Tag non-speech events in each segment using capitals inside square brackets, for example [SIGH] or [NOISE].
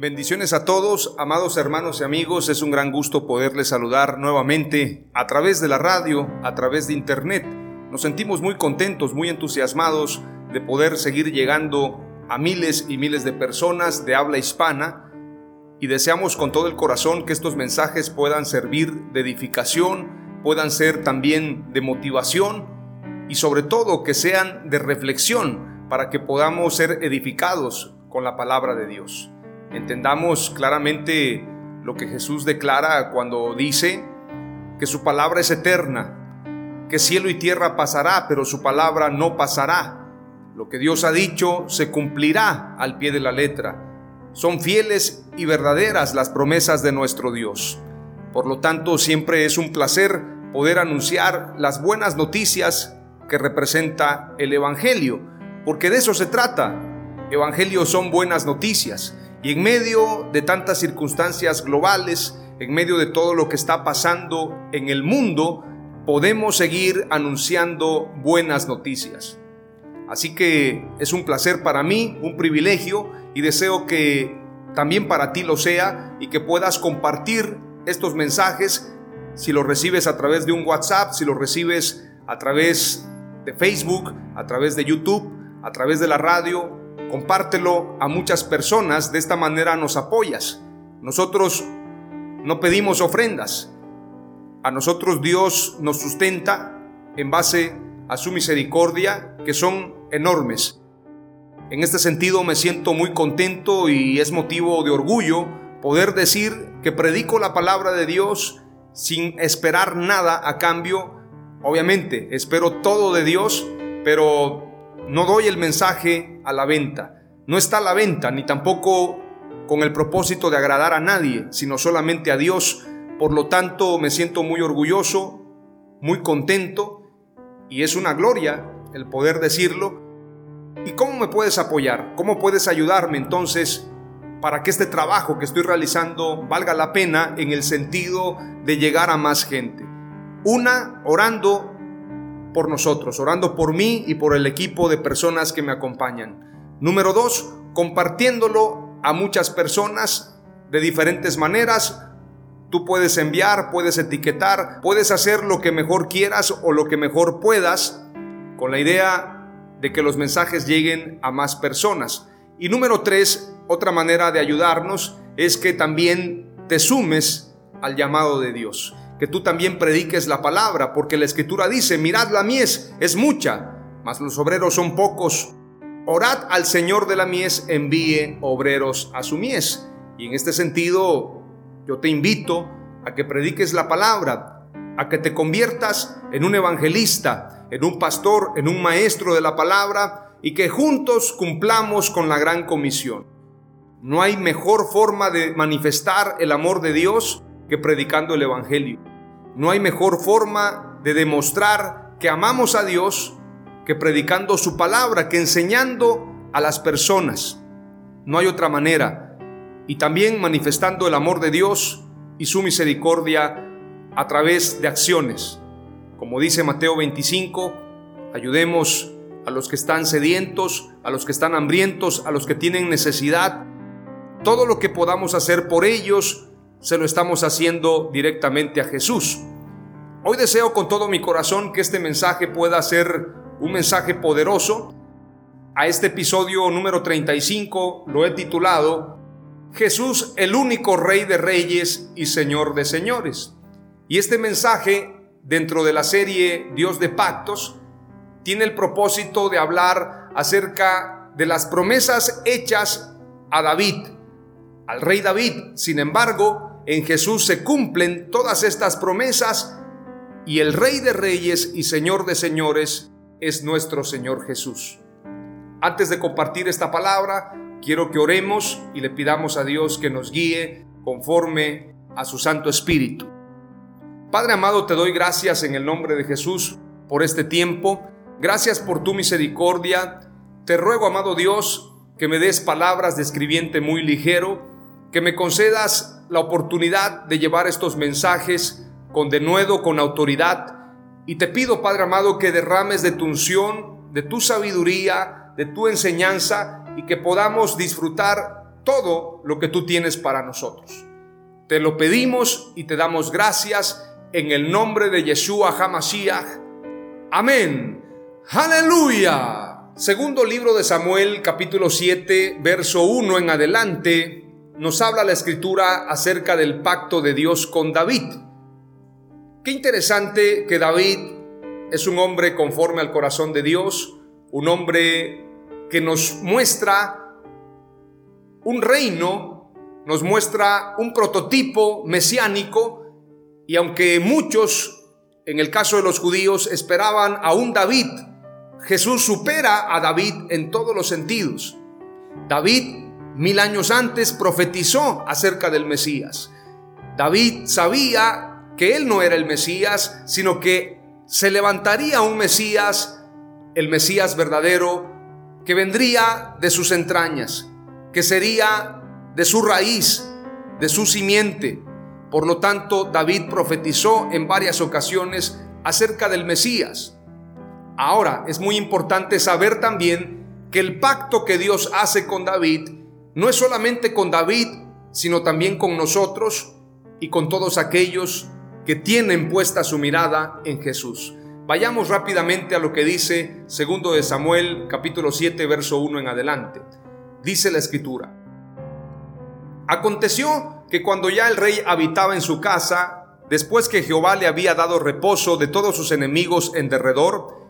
Bendiciones a todos, amados hermanos y amigos. Es un gran gusto poderles saludar nuevamente a través de la radio, a través de internet. Nos sentimos muy contentos, muy entusiasmados de poder seguir llegando a miles y miles de personas de habla hispana y deseamos con todo el corazón que estos mensajes puedan servir de edificación, puedan ser también de motivación y sobre todo que sean de reflexión para que podamos ser edificados con la palabra de Dios entendamos claramente lo que Jesús declara cuando dice que su palabra es eterna, que cielo y tierra pasará, pero su palabra no pasará. Lo que Dios ha dicho se cumplirá al pie de la letra. Son fieles y verdaderas las promesas de nuestro Dios. Por lo tanto, siempre es un placer poder anunciar las buenas noticias que representa el Evangelio, porque de eso se trata. Evangelio son buenas noticias. Y en medio de tantas circunstancias globales, en medio de todo lo que está pasando en el mundo, podemos seguir anunciando buenas noticias. Así que es un placer para mí, un privilegio y deseo que también para ti lo sea y que puedas compartir estos mensajes si los recibes a través de un WhatsApp, si los recibes a través de Facebook, a través de YouTube, a través de la radio, compártelo a muchas personas, de esta manera nos apoyas. Nosotros no pedimos ofrendas, a nosotros Dios nos sustenta en base a su misericordia, que son enormes. En este sentido me siento muy contento y es motivo de orgullo poder decir que predico la palabra de Dios sin esperar nada a cambio. Obviamente, espero todo de Dios, pero no doy el mensaje a la venta. No está a la venta, ni tampoco con el propósito de agradar a nadie, sino solamente a Dios. Por lo tanto, me siento muy orgulloso, muy contento, y es una gloria el poder decirlo. ¿Y cómo me puedes apoyar? ¿Cómo puedes ayudarme entonces para que este trabajo que estoy realizando valga la pena en el sentido de llegar a más gente? Una, orando por nosotros, orando por mí y por el equipo de personas que me acompañan. Número dos, compartiéndolo a muchas personas de diferentes maneras. Tú puedes enviar, puedes etiquetar, puedes hacer lo que mejor quieras o lo que mejor puedas con la idea de que los mensajes lleguen a más personas. Y número tres, otra manera de ayudarnos es que también te sumes al llamado de Dios que tú también prediques la palabra, porque la escritura dice, mirad la mies, es mucha, mas los obreros son pocos. Orad al Señor de la mies, envíe obreros a su mies. Y en este sentido, yo te invito a que prediques la palabra, a que te conviertas en un evangelista, en un pastor, en un maestro de la palabra y que juntos cumplamos con la gran comisión. No hay mejor forma de manifestar el amor de Dios que predicando el Evangelio. No hay mejor forma de demostrar que amamos a Dios que predicando su palabra, que enseñando a las personas. No hay otra manera. Y también manifestando el amor de Dios y su misericordia a través de acciones. Como dice Mateo 25, ayudemos a los que están sedientos, a los que están hambrientos, a los que tienen necesidad. todo lo que podamos hacer por ellos, se lo estamos haciendo directamente a Jesús. Hoy deseo con todo mi corazón que este mensaje pueda ser un mensaje poderoso. A este episodio número 35 lo he titulado Jesús el único Rey de Reyes y Señor de Señores. Y este mensaje, dentro de la serie Dios de Pactos, tiene el propósito de hablar acerca de las promesas hechas a David, al rey David. Sin embargo, en Jesús se cumplen todas estas promesas y el Rey de Reyes y Señor de Señores es nuestro Señor Jesús. Antes de compartir esta palabra, quiero que oremos y le pidamos a Dios que nos guíe conforme a su Santo Espíritu. Padre amado, te doy gracias en el nombre de Jesús por este tiempo. Gracias por tu misericordia. Te ruego, amado Dios, que me des palabras de escribiente muy ligero, que me concedas la oportunidad de llevar estos mensajes con denuedo, con autoridad. Y te pido, Padre amado, que derrames de tu unción, de tu sabiduría, de tu enseñanza y que podamos disfrutar todo lo que tú tienes para nosotros. Te lo pedimos y te damos gracias en el nombre de Yeshua HaMashiach. Amén. Aleluya. Segundo libro de Samuel, capítulo 7, verso 1 en adelante, nos habla la escritura acerca del pacto de Dios con David. Qué interesante que David es un hombre conforme al corazón de Dios, un hombre que nos muestra un reino, nos muestra un prototipo mesiánico, y aunque muchos, en el caso de los judíos, esperaban a un David, Jesús supera a David en todos los sentidos. David, mil años antes, profetizó acerca del Mesías. David sabía que él no era el Mesías, sino que se levantaría un Mesías, el Mesías verdadero, que vendría de sus entrañas, que sería de su raíz, de su simiente, por lo tanto, David profetizó en varias ocasiones acerca del Mesías. Ahora, es muy importante saber también que el pacto que Dios hace con David no es solamente con David, sino también con nosotros y con todos aquellos que tienen puesta su mirada en Jesús. Vayamos rápidamente a lo que dice segundo de Samuel capítulo 7 verso 1 en adelante. Dice la escritura: Aconteció que cuando ya el rey habitaba en su casa, después que Jehová le había dado reposo de todos sus enemigos en derredor,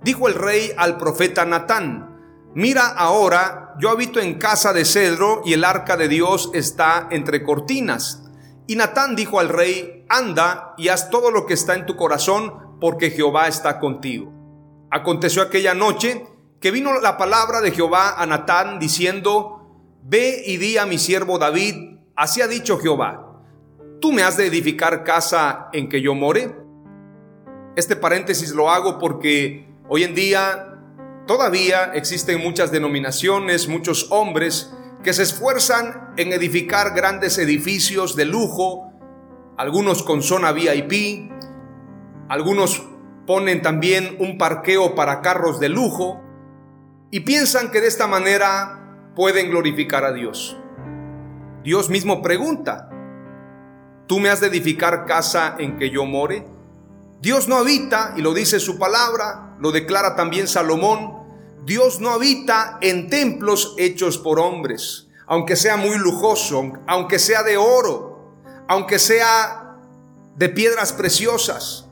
dijo el rey al profeta Natán, Mira ahora, yo habito en casa de cedro y el arca de Dios está entre cortinas. Y Natán dijo al rey, Anda y haz todo lo que está en tu corazón, porque Jehová está contigo. Aconteció aquella noche que vino la palabra de Jehová a Natán diciendo, Ve y di a mi siervo David, Así ha dicho Jehová, ¿tú me has de edificar casa en que yo more? Este paréntesis lo hago porque hoy en día todavía existen muchas denominaciones, muchos hombres que se esfuerzan en edificar grandes edificios de lujo, algunos con zona VIP, algunos ponen también un parqueo para carros de lujo y piensan que de esta manera pueden glorificar a Dios. Dios mismo pregunta, ¿tú me has de edificar casa en que yo more? Dios no habita, y lo dice su palabra, lo declara también Salomón, Dios no habita en templos hechos por hombres, aunque sea muy lujoso, aunque sea de oro, aunque sea de piedras preciosas,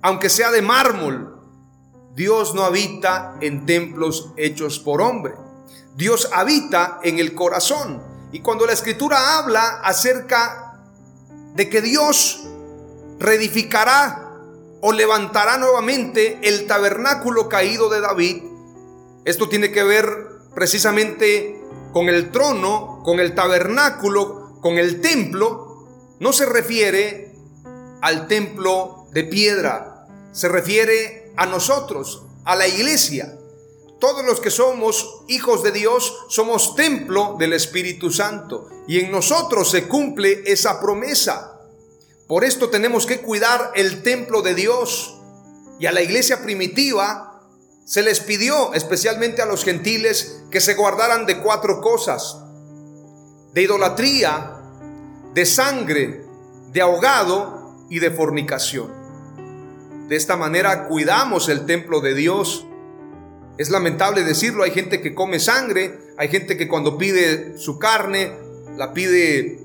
aunque sea de mármol. Dios no habita en templos hechos por hombre. Dios habita en el corazón. Y cuando la escritura habla acerca de que Dios reedificará o levantará nuevamente el tabernáculo caído de David, esto tiene que ver precisamente con el trono, con el tabernáculo, con el templo. No se refiere al templo de piedra, se refiere a nosotros, a la iglesia. Todos los que somos hijos de Dios somos templo del Espíritu Santo y en nosotros se cumple esa promesa. Por esto tenemos que cuidar el templo de Dios. Y a la iglesia primitiva se les pidió, especialmente a los gentiles, que se guardaran de cuatro cosas. de idolatría, de sangre, de ahogado y de fornicación. De esta manera cuidamos el templo de Dios. Es lamentable decirlo, hay gente que come sangre, hay gente que cuando pide su carne, la pide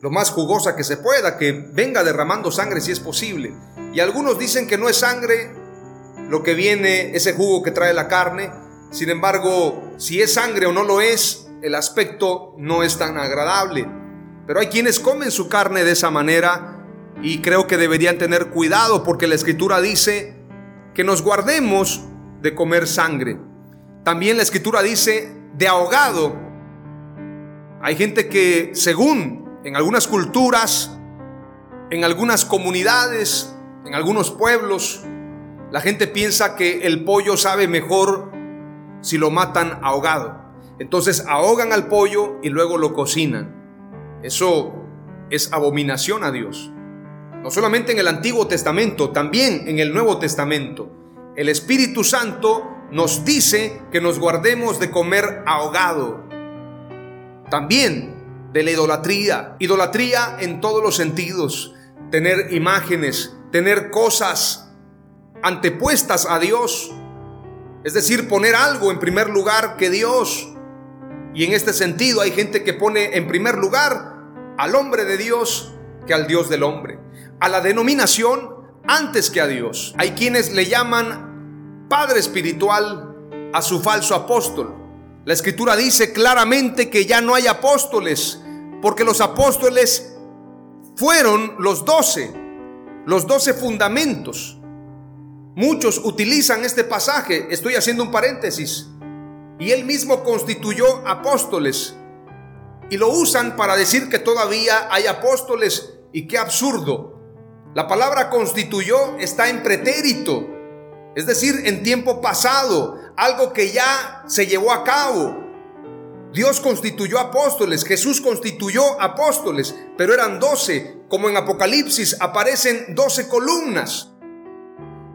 lo más jugosa que se pueda, que venga derramando sangre si es posible. Y algunos dicen que no es sangre lo que viene, ese jugo que trae la carne. Sin embargo, si es sangre o no lo es, el aspecto no es tan agradable. Pero hay quienes comen su carne de esa manera y creo que deberían tener cuidado porque la escritura dice que nos guardemos de comer sangre. También la escritura dice de ahogado. Hay gente que según en algunas culturas, en algunas comunidades, en algunos pueblos, la gente piensa que el pollo sabe mejor si lo matan ahogado. Entonces ahogan al pollo y luego lo cocinan. Eso es abominación a Dios. No solamente en el Antiguo Testamento, también en el Nuevo Testamento. El Espíritu Santo nos dice que nos guardemos de comer ahogado. También de la idolatría. Idolatría en todos los sentidos. Tener imágenes, tener cosas antepuestas a Dios. Es decir, poner algo en primer lugar que Dios. Y en este sentido hay gente que pone en primer lugar al hombre de Dios que al Dios del hombre. A la denominación antes que a Dios. Hay quienes le llaman padre espiritual a su falso apóstol. La escritura dice claramente que ya no hay apóstoles, porque los apóstoles fueron los doce, los doce fundamentos. Muchos utilizan este pasaje, estoy haciendo un paréntesis, y él mismo constituyó apóstoles. Y lo usan para decir que todavía hay apóstoles. Y qué absurdo. La palabra constituyó está en pretérito. Es decir, en tiempo pasado. Algo que ya se llevó a cabo. Dios constituyó apóstoles, Jesús constituyó apóstoles, pero eran doce, como en Apocalipsis aparecen doce columnas.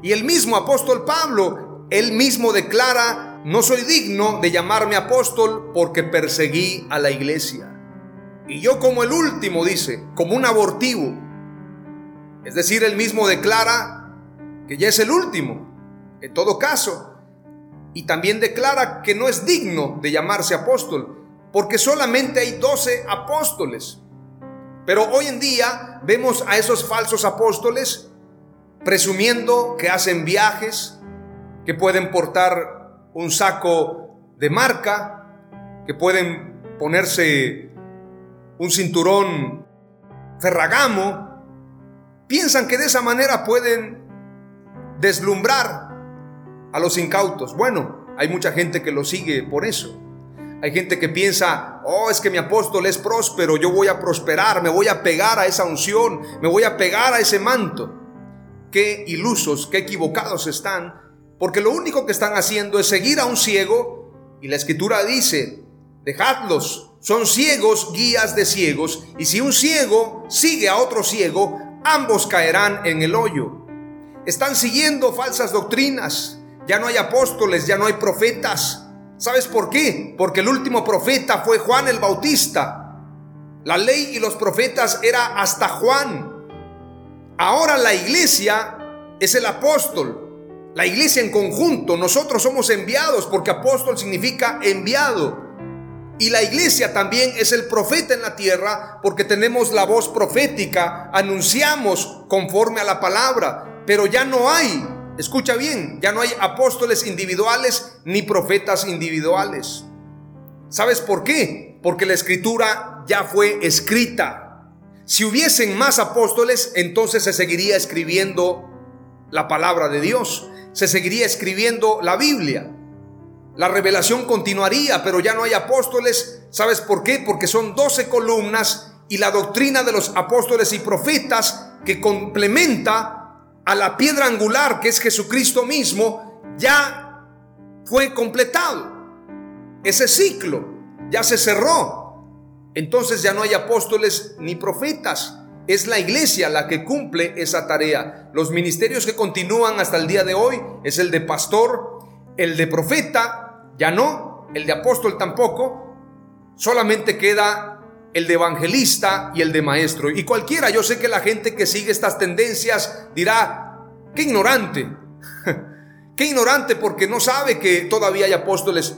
Y el mismo apóstol Pablo, él mismo declara no soy digno de llamarme apóstol porque perseguí a la iglesia. Y yo como el último, dice, como un abortivo. Es decir, él mismo declara que ya es el último, en todo caso. Y también declara que no es digno de llamarse apóstol, porque solamente hay doce apóstoles. Pero hoy en día vemos a esos falsos apóstoles presumiendo que hacen viajes, que pueden portar un saco de marca, que pueden ponerse un cinturón ferragamo, piensan que de esa manera pueden deslumbrar a los incautos. Bueno, hay mucha gente que lo sigue por eso. Hay gente que piensa, oh, es que mi apóstol es próspero, yo voy a prosperar, me voy a pegar a esa unción, me voy a pegar a ese manto. Qué ilusos, qué equivocados están porque lo único que están haciendo es seguir a un ciego y la escritura dice, dejadlos, son ciegos, guías de ciegos, y si un ciego sigue a otro ciego, ambos caerán en el hoyo. Están siguiendo falsas doctrinas, ya no hay apóstoles, ya no hay profetas. ¿Sabes por qué? Porque el último profeta fue Juan el Bautista. La ley y los profetas era hasta Juan. Ahora la iglesia es el apóstol. La iglesia en conjunto, nosotros somos enviados porque apóstol significa enviado. Y la iglesia también es el profeta en la tierra porque tenemos la voz profética, anunciamos conforme a la palabra, pero ya no hay, escucha bien, ya no hay apóstoles individuales ni profetas individuales. ¿Sabes por qué? Porque la escritura ya fue escrita. Si hubiesen más apóstoles, entonces se seguiría escribiendo la palabra de Dios se seguiría escribiendo la Biblia. La revelación continuaría, pero ya no hay apóstoles. ¿Sabes por qué? Porque son doce columnas y la doctrina de los apóstoles y profetas que complementa a la piedra angular que es Jesucristo mismo, ya fue completado. Ese ciclo ya se cerró. Entonces ya no hay apóstoles ni profetas. Es la iglesia la que cumple esa tarea. Los ministerios que continúan hasta el día de hoy es el de pastor, el de profeta, ya no, el de apóstol tampoco. Solamente queda el de evangelista y el de maestro. Y cualquiera, yo sé que la gente que sigue estas tendencias dirá, qué ignorante, [LAUGHS] qué ignorante porque no sabe que todavía hay apóstoles.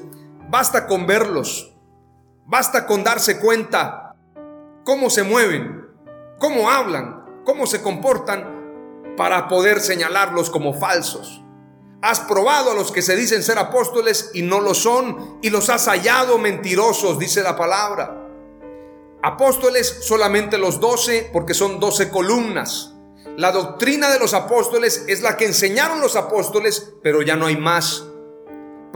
Basta con verlos, basta con darse cuenta cómo se mueven, cómo hablan, cómo se comportan para poder señalarlos como falsos. Has probado a los que se dicen ser apóstoles y no lo son y los has hallado mentirosos, dice la palabra. Apóstoles solamente los doce porque son doce columnas. La doctrina de los apóstoles es la que enseñaron los apóstoles, pero ya no hay más.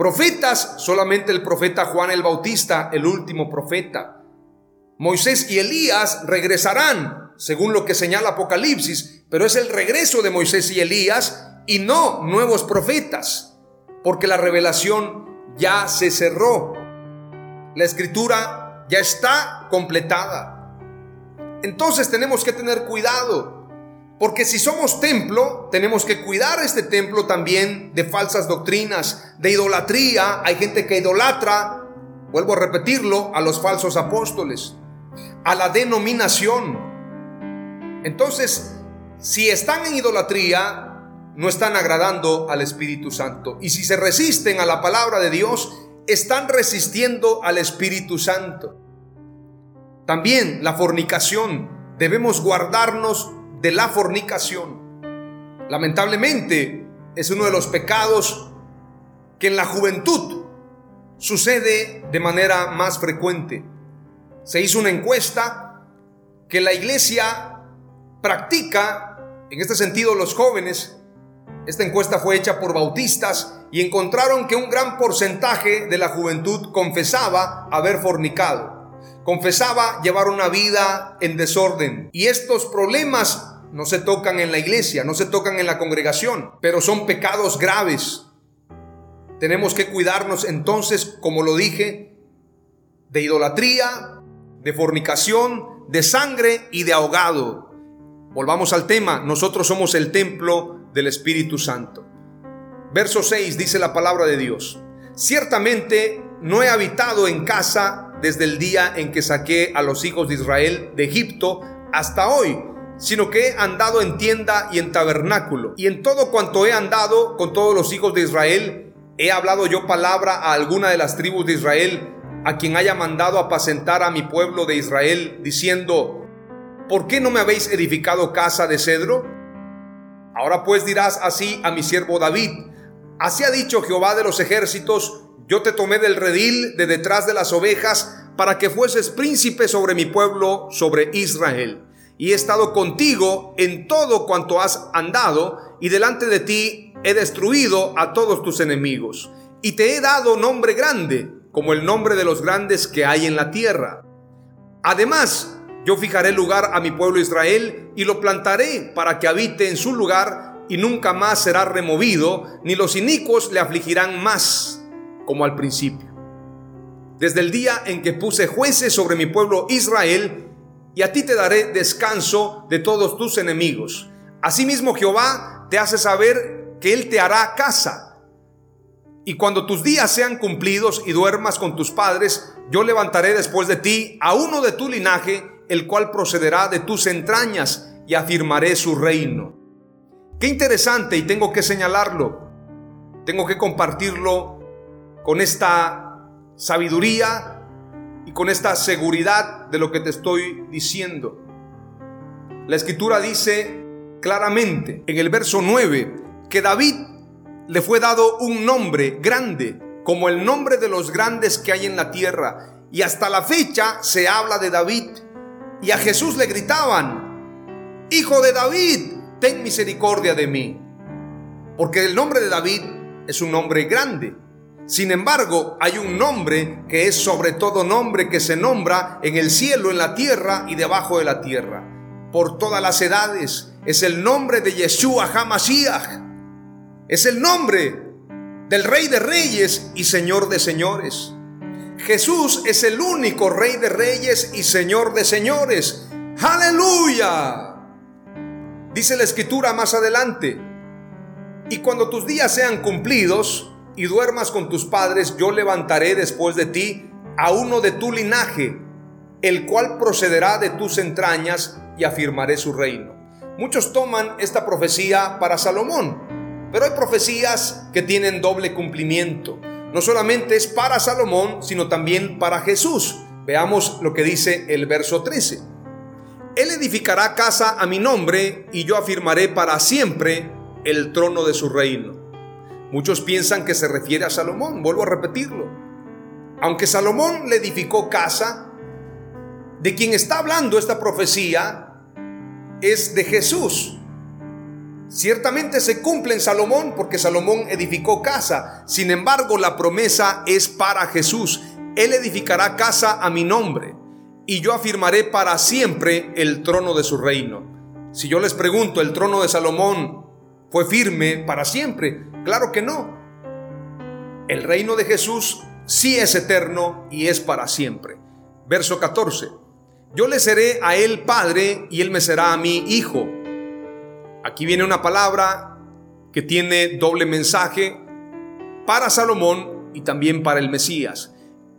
Profetas, solamente el profeta Juan el Bautista, el último profeta. Moisés y Elías regresarán, según lo que señala Apocalipsis, pero es el regreso de Moisés y Elías y no nuevos profetas, porque la revelación ya se cerró. La escritura ya está completada. Entonces tenemos que tener cuidado, porque si somos templo, tenemos que cuidar este templo también de falsas doctrinas, de idolatría. Hay gente que idolatra, vuelvo a repetirlo, a los falsos apóstoles, a la denominación. Entonces, si están en idolatría, no están agradando al Espíritu Santo. Y si se resisten a la palabra de Dios, están resistiendo al Espíritu Santo. También la fornicación. Debemos guardarnos de la fornicación. Lamentablemente es uno de los pecados que en la juventud sucede de manera más frecuente. Se hizo una encuesta que la iglesia practica, en este sentido los jóvenes, esta encuesta fue hecha por bautistas y encontraron que un gran porcentaje de la juventud confesaba haber fornicado confesaba llevar una vida en desorden. Y estos problemas no se tocan en la iglesia, no se tocan en la congregación, pero son pecados graves. Tenemos que cuidarnos entonces, como lo dije, de idolatría, de fornicación, de sangre y de ahogado. Volvamos al tema, nosotros somos el templo del Espíritu Santo. Verso 6 dice la palabra de Dios. Ciertamente no he habitado en casa desde el día en que saqué a los hijos de Israel de Egipto hasta hoy, sino que he andado en tienda y en tabernáculo. Y en todo cuanto he andado con todos los hijos de Israel, he hablado yo palabra a alguna de las tribus de Israel, a quien haya mandado apacentar a mi pueblo de Israel, diciendo, ¿por qué no me habéis edificado casa de cedro? Ahora pues dirás así a mi siervo David, así ha dicho Jehová de los ejércitos, yo te tomé del redil de detrás de las ovejas para que fueses príncipe sobre mi pueblo, sobre Israel. Y he estado contigo en todo cuanto has andado, y delante de ti he destruido a todos tus enemigos. Y te he dado nombre grande, como el nombre de los grandes que hay en la tierra. Además, yo fijaré lugar a mi pueblo Israel y lo plantaré para que habite en su lugar y nunca más será removido, ni los inicuos le afligirán más como al principio. Desde el día en que puse jueces sobre mi pueblo Israel, y a ti te daré descanso de todos tus enemigos. Asimismo Jehová te hace saber que Él te hará casa. Y cuando tus días sean cumplidos y duermas con tus padres, yo levantaré después de ti a uno de tu linaje, el cual procederá de tus entrañas, y afirmaré su reino. Qué interesante y tengo que señalarlo. Tengo que compartirlo con esta sabiduría y con esta seguridad de lo que te estoy diciendo. La escritura dice claramente en el verso 9 que David le fue dado un nombre grande, como el nombre de los grandes que hay en la tierra. Y hasta la fecha se habla de David. Y a Jesús le gritaban, Hijo de David, ten misericordia de mí. Porque el nombre de David es un nombre grande. Sin embargo, hay un nombre que es sobre todo nombre que se nombra en el cielo, en la tierra y debajo de la tierra. Por todas las edades es el nombre de Yeshua HaMashiach. Es el nombre del Rey de Reyes y Señor de Señores. Jesús es el único Rey de Reyes y Señor de Señores. Aleluya. Dice la escritura más adelante. Y cuando tus días sean cumplidos, y duermas con tus padres, yo levantaré después de ti a uno de tu linaje, el cual procederá de tus entrañas y afirmaré su reino. Muchos toman esta profecía para Salomón, pero hay profecías que tienen doble cumplimiento. No solamente es para Salomón, sino también para Jesús. Veamos lo que dice el verso 13. Él edificará casa a mi nombre y yo afirmaré para siempre el trono de su reino. Muchos piensan que se refiere a Salomón, vuelvo a repetirlo. Aunque Salomón le edificó casa, de quien está hablando esta profecía es de Jesús. Ciertamente se cumple en Salomón porque Salomón edificó casa. Sin embargo, la promesa es para Jesús. Él edificará casa a mi nombre y yo afirmaré para siempre el trono de su reino. Si yo les pregunto, ¿el trono de Salomón fue firme para siempre? Claro que no. El reino de Jesús sí es eterno y es para siempre. Verso 14. Yo le seré a él padre y él me será a mí hijo. Aquí viene una palabra que tiene doble mensaje para Salomón y también para el Mesías.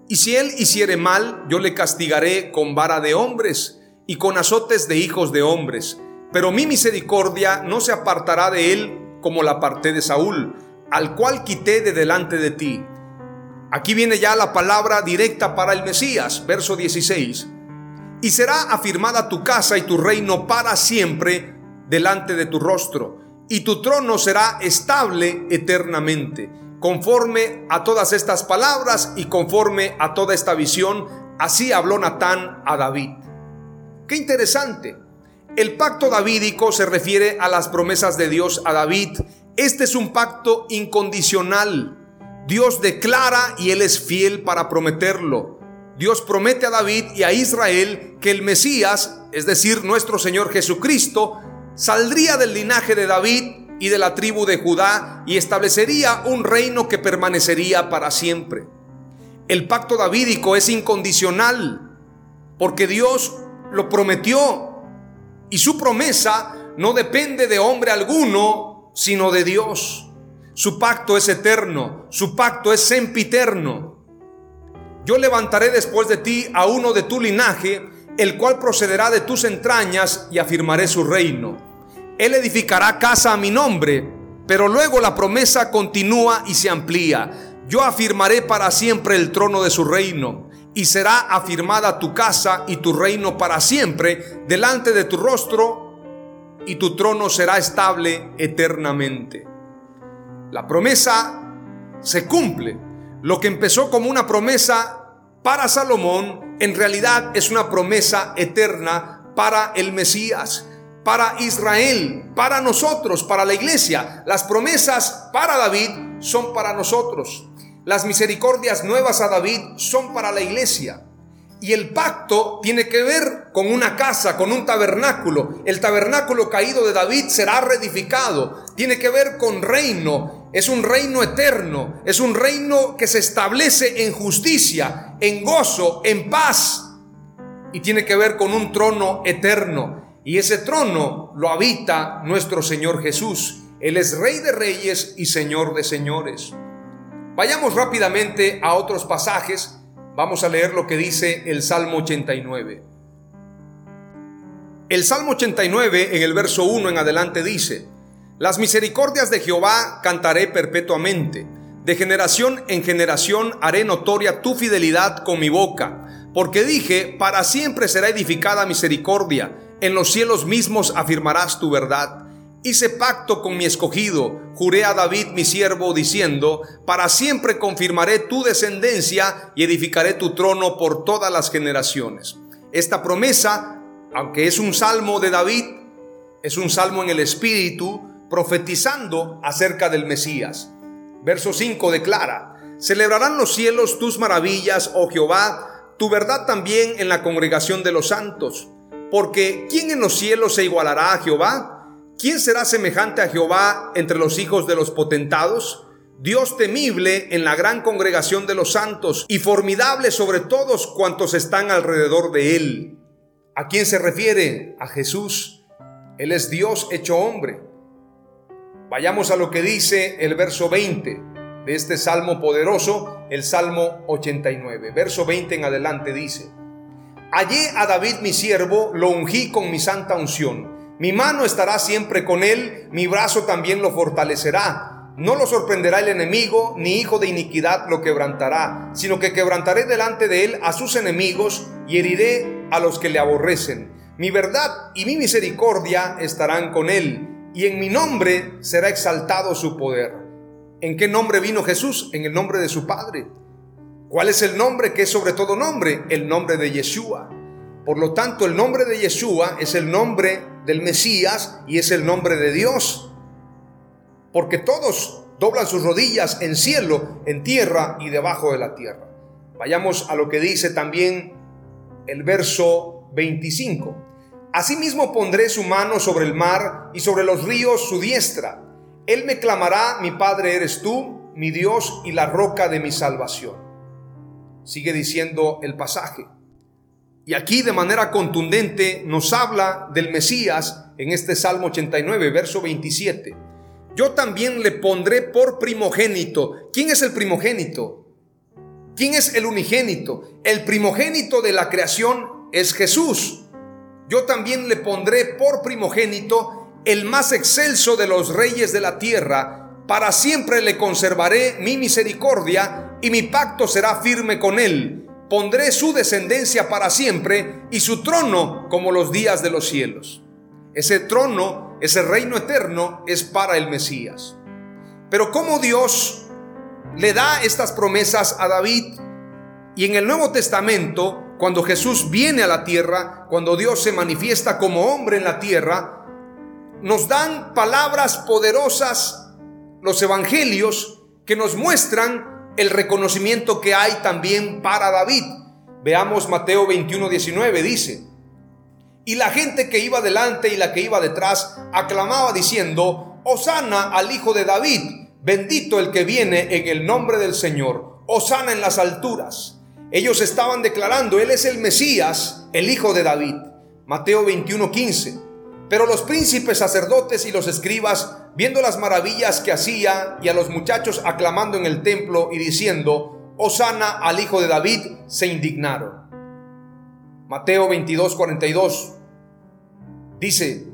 Y si él hiciere mal, yo le castigaré con vara de hombres y con azotes de hijos de hombres. Pero mi misericordia no se apartará de él como la aparté de Saúl, al cual quité de delante de ti. Aquí viene ya la palabra directa para el Mesías, verso 16. Y será afirmada tu casa y tu reino para siempre delante de tu rostro, y tu trono será estable eternamente conforme a todas estas palabras y conforme a toda esta visión, así habló Natán a David. Qué interesante. El pacto davídico se refiere a las promesas de Dios a David. Este es un pacto incondicional. Dios declara y Él es fiel para prometerlo. Dios promete a David y a Israel que el Mesías, es decir, nuestro Señor Jesucristo, saldría del linaje de David y de la tribu de Judá y establecería un reino que permanecería para siempre. El pacto davídico es incondicional porque Dios lo prometió y su promesa no depende de hombre alguno, sino de Dios. Su pacto es eterno, su pacto es sempiterno. Yo levantaré después de ti a uno de tu linaje, el cual procederá de tus entrañas y afirmaré su reino él edificará casa a mi nombre, pero luego la promesa continúa y se amplía. Yo afirmaré para siempre el trono de su reino, y será afirmada tu casa y tu reino para siempre delante de tu rostro, y tu trono será estable eternamente. La promesa se cumple. Lo que empezó como una promesa para Salomón, en realidad es una promesa eterna para el Mesías para Israel, para nosotros, para la iglesia. Las promesas para David son para nosotros. Las misericordias nuevas a David son para la iglesia. Y el pacto tiene que ver con una casa, con un tabernáculo. El tabernáculo caído de David será reedificado. Tiene que ver con reino. Es un reino eterno. Es un reino que se establece en justicia, en gozo, en paz. Y tiene que ver con un trono eterno. Y ese trono lo habita nuestro Señor Jesús. Él es Rey de Reyes y Señor de Señores. Vayamos rápidamente a otros pasajes. Vamos a leer lo que dice el Salmo 89. El Salmo 89 en el verso 1 en adelante dice, Las misericordias de Jehová cantaré perpetuamente, de generación en generación haré notoria tu fidelidad con mi boca, porque dije, para siempre será edificada misericordia en los cielos mismos afirmarás tu verdad. Hice pacto con mi escogido, juré a David mi siervo, diciendo, para siempre confirmaré tu descendencia y edificaré tu trono por todas las generaciones. Esta promesa, aunque es un salmo de David, es un salmo en el Espíritu, profetizando acerca del Mesías. Verso 5 declara, celebrarán los cielos tus maravillas, oh Jehová, tu verdad también en la congregación de los santos porque ¿quién en los cielos se igualará a Jehová? ¿Quién será semejante a Jehová entre los hijos de los potentados? Dios temible en la gran congregación de los santos y formidable sobre todos cuantos están alrededor de él. ¿A quién se refiere? A Jesús. Él es Dios hecho hombre. Vayamos a lo que dice el verso 20 de este salmo poderoso, el salmo 89. Verso 20 en adelante dice, Hallé a David mi siervo, lo ungí con mi santa unción. Mi mano estará siempre con él, mi brazo también lo fortalecerá. No lo sorprenderá el enemigo, ni hijo de iniquidad lo quebrantará, sino que quebrantaré delante de él a sus enemigos y heriré a los que le aborrecen. Mi verdad y mi misericordia estarán con él, y en mi nombre será exaltado su poder. ¿En qué nombre vino Jesús? En el nombre de su Padre. ¿Cuál es el nombre que es sobre todo nombre? El nombre de Yeshua. Por lo tanto, el nombre de Yeshua es el nombre del Mesías y es el nombre de Dios. Porque todos doblan sus rodillas en cielo, en tierra y debajo de la tierra. Vayamos a lo que dice también el verso 25. Asimismo pondré su mano sobre el mar y sobre los ríos su diestra. Él me clamará, mi Padre eres tú, mi Dios y la roca de mi salvación. Sigue diciendo el pasaje. Y aquí de manera contundente nos habla del Mesías en este Salmo 89, verso 27. Yo también le pondré por primogénito. ¿Quién es el primogénito? ¿Quién es el unigénito? El primogénito de la creación es Jesús. Yo también le pondré por primogénito el más excelso de los reyes de la tierra. Para siempre le conservaré mi misericordia y mi pacto será firme con él. Pondré su descendencia para siempre y su trono como los días de los cielos. Ese trono, ese reino eterno es para el Mesías. Pero como Dios le da estas promesas a David y en el Nuevo Testamento, cuando Jesús viene a la tierra, cuando Dios se manifiesta como hombre en la tierra, nos dan palabras poderosas los evangelios que nos muestran el reconocimiento que hay también para David. Veamos Mateo 21, 19, dice, y la gente que iba delante y la que iba detrás aclamaba diciendo, Osana al Hijo de David, bendito el que viene en el nombre del Señor, Osana en las alturas. Ellos estaban declarando, Él es el Mesías, el Hijo de David. Mateo 21, 15. Pero los príncipes sacerdotes y los escribas, viendo las maravillas que hacía y a los muchachos aclamando en el templo y diciendo, Osana al hijo de David, se indignaron. Mateo 22, 42 dice,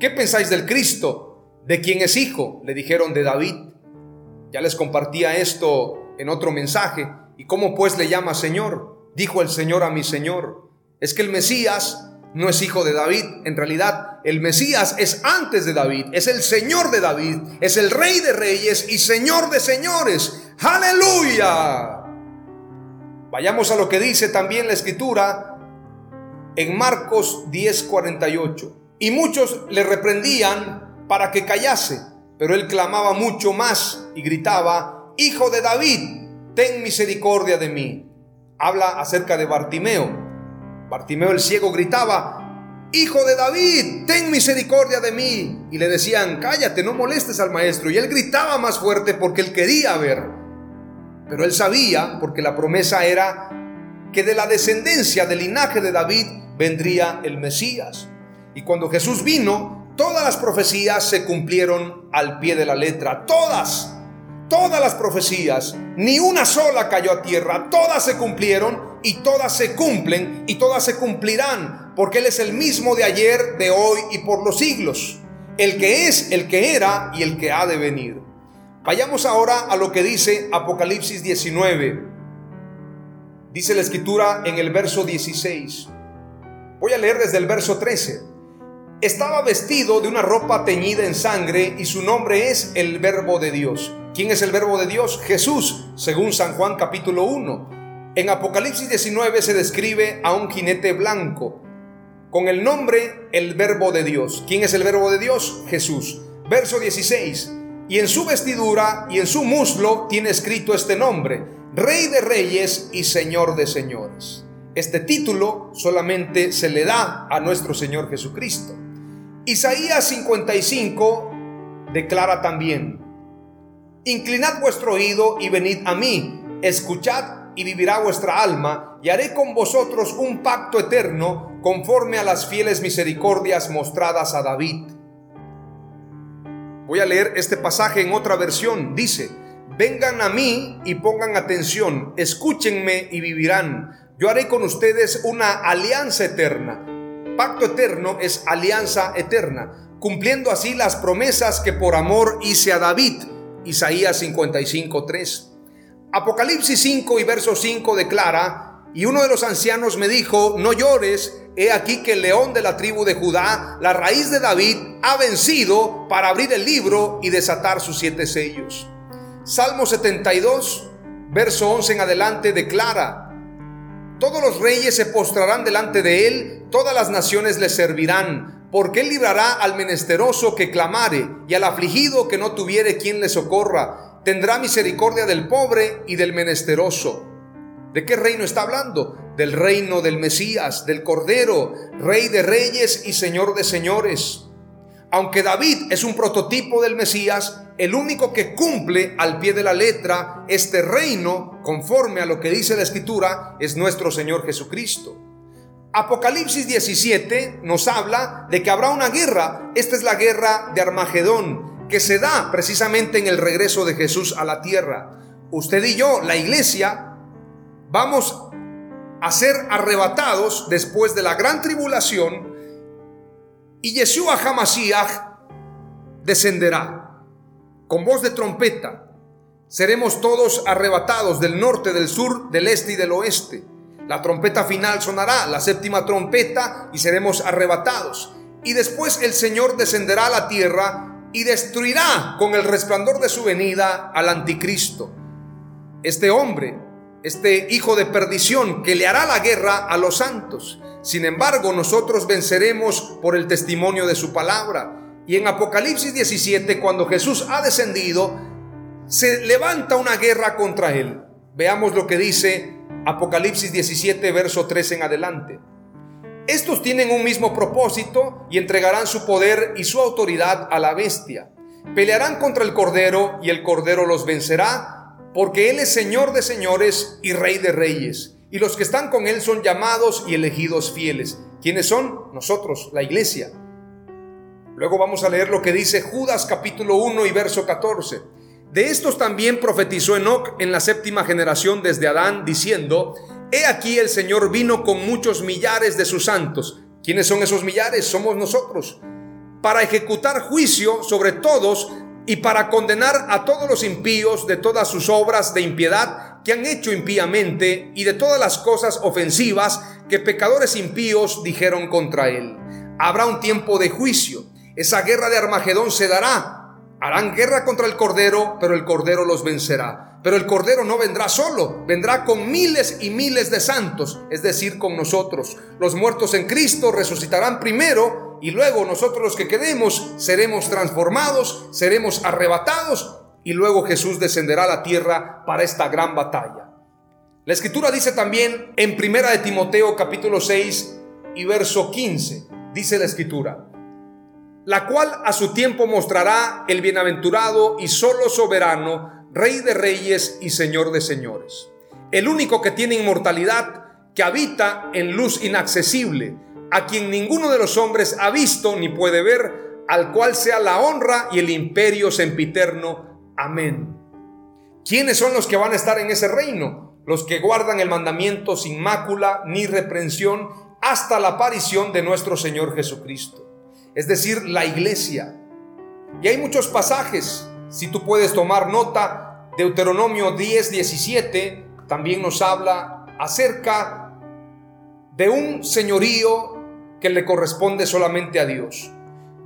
¿qué pensáis del Cristo? ¿De quién es hijo? Le dijeron de David. Ya les compartía esto en otro mensaje. ¿Y cómo pues le llama Señor? Dijo el Señor a mi Señor. Es que el Mesías no es hijo de David. En realidad, el Mesías es antes de David, es el Señor de David, es el Rey de Reyes y Señor de Señores. Aleluya. Vayamos a lo que dice también la escritura en Marcos 10:48. Y muchos le reprendían para que callase, pero él clamaba mucho más y gritaba, Hijo de David, ten misericordia de mí. Habla acerca de Bartimeo Bartimeo el ciego gritaba, Hijo de David, ten misericordia de mí. Y le decían, cállate, no molestes al maestro. Y él gritaba más fuerte porque él quería ver. Pero él sabía, porque la promesa era que de la descendencia del linaje de David vendría el Mesías. Y cuando Jesús vino, todas las profecías se cumplieron al pie de la letra. Todas, todas las profecías, ni una sola cayó a tierra, todas se cumplieron y todas se cumplen y todas se cumplirán, porque Él es el mismo de ayer, de hoy y por los siglos, el que es, el que era y el que ha de venir. Vayamos ahora a lo que dice Apocalipsis 19. Dice la escritura en el verso 16. Voy a leer desde el verso 13. Estaba vestido de una ropa teñida en sangre y su nombre es el Verbo de Dios. ¿Quién es el Verbo de Dios? Jesús, según San Juan capítulo 1. En Apocalipsis 19 se describe a un jinete blanco con el nombre el verbo de Dios. ¿Quién es el verbo de Dios? Jesús. Verso 16. Y en su vestidura y en su muslo tiene escrito este nombre, Rey de Reyes y Señor de Señores. Este título solamente se le da a nuestro Señor Jesucristo. Isaías 55 declara también, Inclinad vuestro oído y venid a mí, escuchad y vivirá vuestra alma, y haré con vosotros un pacto eterno conforme a las fieles misericordias mostradas a David. Voy a leer este pasaje en otra versión. Dice, vengan a mí y pongan atención, escúchenme y vivirán, yo haré con ustedes una alianza eterna. Pacto eterno es alianza eterna, cumpliendo así las promesas que por amor hice a David. Isaías 55:3. Apocalipsis 5 y verso 5 declara, y uno de los ancianos me dijo, no llores, he aquí que el león de la tribu de Judá, la raíz de David, ha vencido para abrir el libro y desatar sus siete sellos. Salmo 72, verso 11 en adelante declara, todos los reyes se postrarán delante de él, todas las naciones le servirán, porque él librará al menesteroso que clamare y al afligido que no tuviere quien le socorra. Tendrá misericordia del pobre y del menesteroso. ¿De qué reino está hablando? Del reino del Mesías, del Cordero, Rey de reyes y Señor de señores. Aunque David es un prototipo del Mesías, el único que cumple al pie de la letra este reino, conforme a lo que dice la Escritura, es nuestro Señor Jesucristo. Apocalipsis 17 nos habla de que habrá una guerra. Esta es la guerra de Armagedón, que se da precisamente en el regreso de Jesús a la tierra. Usted y yo, la iglesia, vamos a ser arrebatados después de la gran tribulación y Yeshua Hamashiach descenderá con voz de trompeta. Seremos todos arrebatados del norte, del sur, del este y del oeste. La trompeta final sonará, la séptima trompeta, y seremos arrebatados. Y después el Señor descenderá a la tierra y destruirá con el resplandor de su venida al anticristo. Este hombre, este hijo de perdición que le hará la guerra a los santos. Sin embargo, nosotros venceremos por el testimonio de su palabra. Y en Apocalipsis 17, cuando Jesús ha descendido, se levanta una guerra contra él. Veamos lo que dice Apocalipsis 17, verso 3 en adelante. Estos tienen un mismo propósito y entregarán su poder y su autoridad a la bestia. Pelearán contra el Cordero y el Cordero los vencerá, porque Él es Señor de señores y Rey de reyes y los que están con Él son llamados y elegidos fieles. ¿Quiénes son? Nosotros, la iglesia. Luego vamos a leer lo que dice Judas capítulo 1 y verso 14. De estos también profetizó Enoch en la séptima generación desde Adán, diciendo, He aquí el Señor vino con muchos millares de sus santos. ¿Quiénes son esos millares? Somos nosotros. Para ejecutar juicio sobre todos y para condenar a todos los impíos de todas sus obras de impiedad que han hecho impíamente y de todas las cosas ofensivas que pecadores impíos dijeron contra él. Habrá un tiempo de juicio. Esa guerra de Armagedón se dará. Harán guerra contra el Cordero, pero el Cordero los vencerá. Pero el Cordero no vendrá solo, vendrá con miles y miles de santos, es decir, con nosotros. Los muertos en Cristo resucitarán primero y luego nosotros los que quedemos seremos transformados, seremos arrebatados y luego Jesús descenderá a la tierra para esta gran batalla. La escritura dice también en Primera de Timoteo capítulo 6 y verso 15, dice la escritura, la cual a su tiempo mostrará el bienaventurado y solo soberano, Rey de reyes y Señor de señores, el único que tiene inmortalidad, que habita en luz inaccesible, a quien ninguno de los hombres ha visto ni puede ver, al cual sea la honra y el imperio sempiterno. Amén. ¿Quiénes son los que van a estar en ese reino? Los que guardan el mandamiento sin mácula ni reprensión hasta la aparición de nuestro Señor Jesucristo. Es decir, la iglesia. Y hay muchos pasajes. Si tú puedes tomar nota, Deuteronomio 10, 17 también nos habla acerca de un señorío que le corresponde solamente a Dios.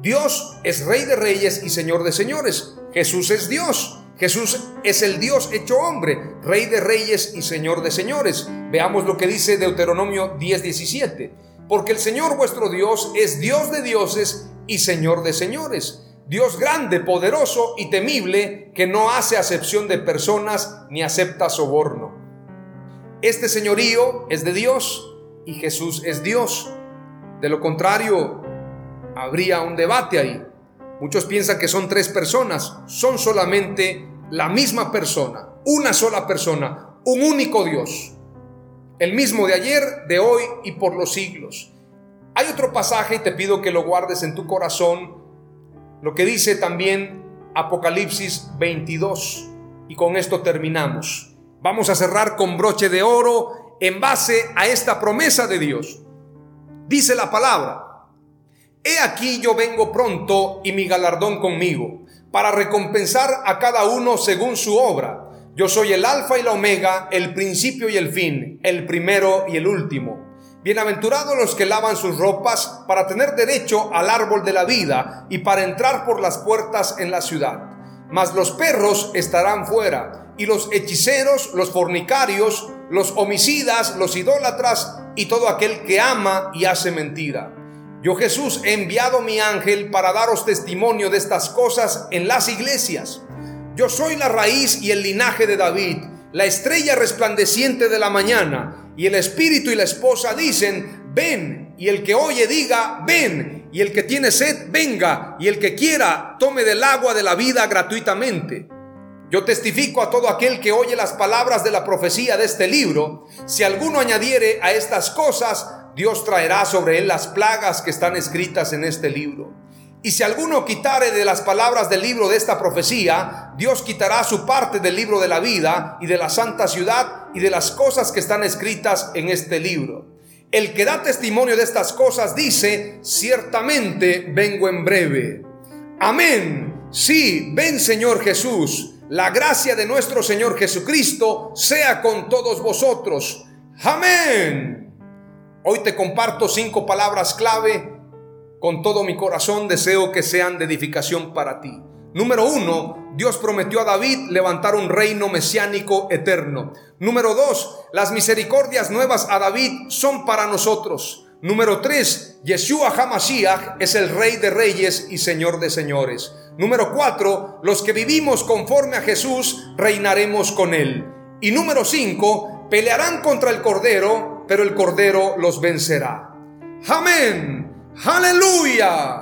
Dios es rey de reyes y señor de señores. Jesús es Dios. Jesús es el Dios hecho hombre, rey de reyes y señor de señores. Veamos lo que dice Deuteronomio 10:17. Porque el Señor vuestro Dios es Dios de dioses y Señor de señores. Dios grande, poderoso y temible, que no hace acepción de personas ni acepta soborno. Este señorío es de Dios y Jesús es Dios. De lo contrario, habría un debate ahí. Muchos piensan que son tres personas, son solamente la misma persona, una sola persona, un único Dios, el mismo de ayer, de hoy y por los siglos. Hay otro pasaje y te pido que lo guardes en tu corazón, lo que dice también Apocalipsis 22, y con esto terminamos. Vamos a cerrar con broche de oro en base a esta promesa de Dios. Dice la palabra, He aquí yo vengo pronto y mi galardón conmigo, para recompensar a cada uno según su obra. Yo soy el alfa y la omega, el principio y el fin, el primero y el último. Bienaventurados los que lavan sus ropas para tener derecho al árbol de la vida y para entrar por las puertas en la ciudad. Mas los perros estarán fuera, y los hechiceros, los fornicarios, los homicidas, los idólatras y todo aquel que ama y hace mentira. Yo Jesús he enviado mi ángel para daros testimonio de estas cosas en las iglesias. Yo soy la raíz y el linaje de David, la estrella resplandeciente de la mañana, y el espíritu y la esposa dicen, ven, y el que oye diga, ven, y el que tiene sed, venga, y el que quiera, tome del agua de la vida gratuitamente. Yo testifico a todo aquel que oye las palabras de la profecía de este libro, si alguno añadiere a estas cosas, Dios traerá sobre él las plagas que están escritas en este libro. Y si alguno quitare de las palabras del libro de esta profecía, Dios quitará su parte del libro de la vida y de la santa ciudad y de las cosas que están escritas en este libro. El que da testimonio de estas cosas dice, ciertamente vengo en breve. Amén. Sí, ven Señor Jesús. La gracia de nuestro Señor Jesucristo sea con todos vosotros. Amén. Hoy te comparto cinco palabras clave. Con todo mi corazón deseo que sean de edificación para ti. Número uno, Dios prometió a David levantar un reino mesiánico eterno. Número dos, las misericordias nuevas a David son para nosotros. Número tres, Yeshua Hamashiach es el Rey de Reyes y Señor de Señores. Número cuatro, los que vivimos conforme a Jesús reinaremos con Él. Y número cinco, pelearán contra el Cordero pero el Cordero los vencerá. Amén. Aleluya.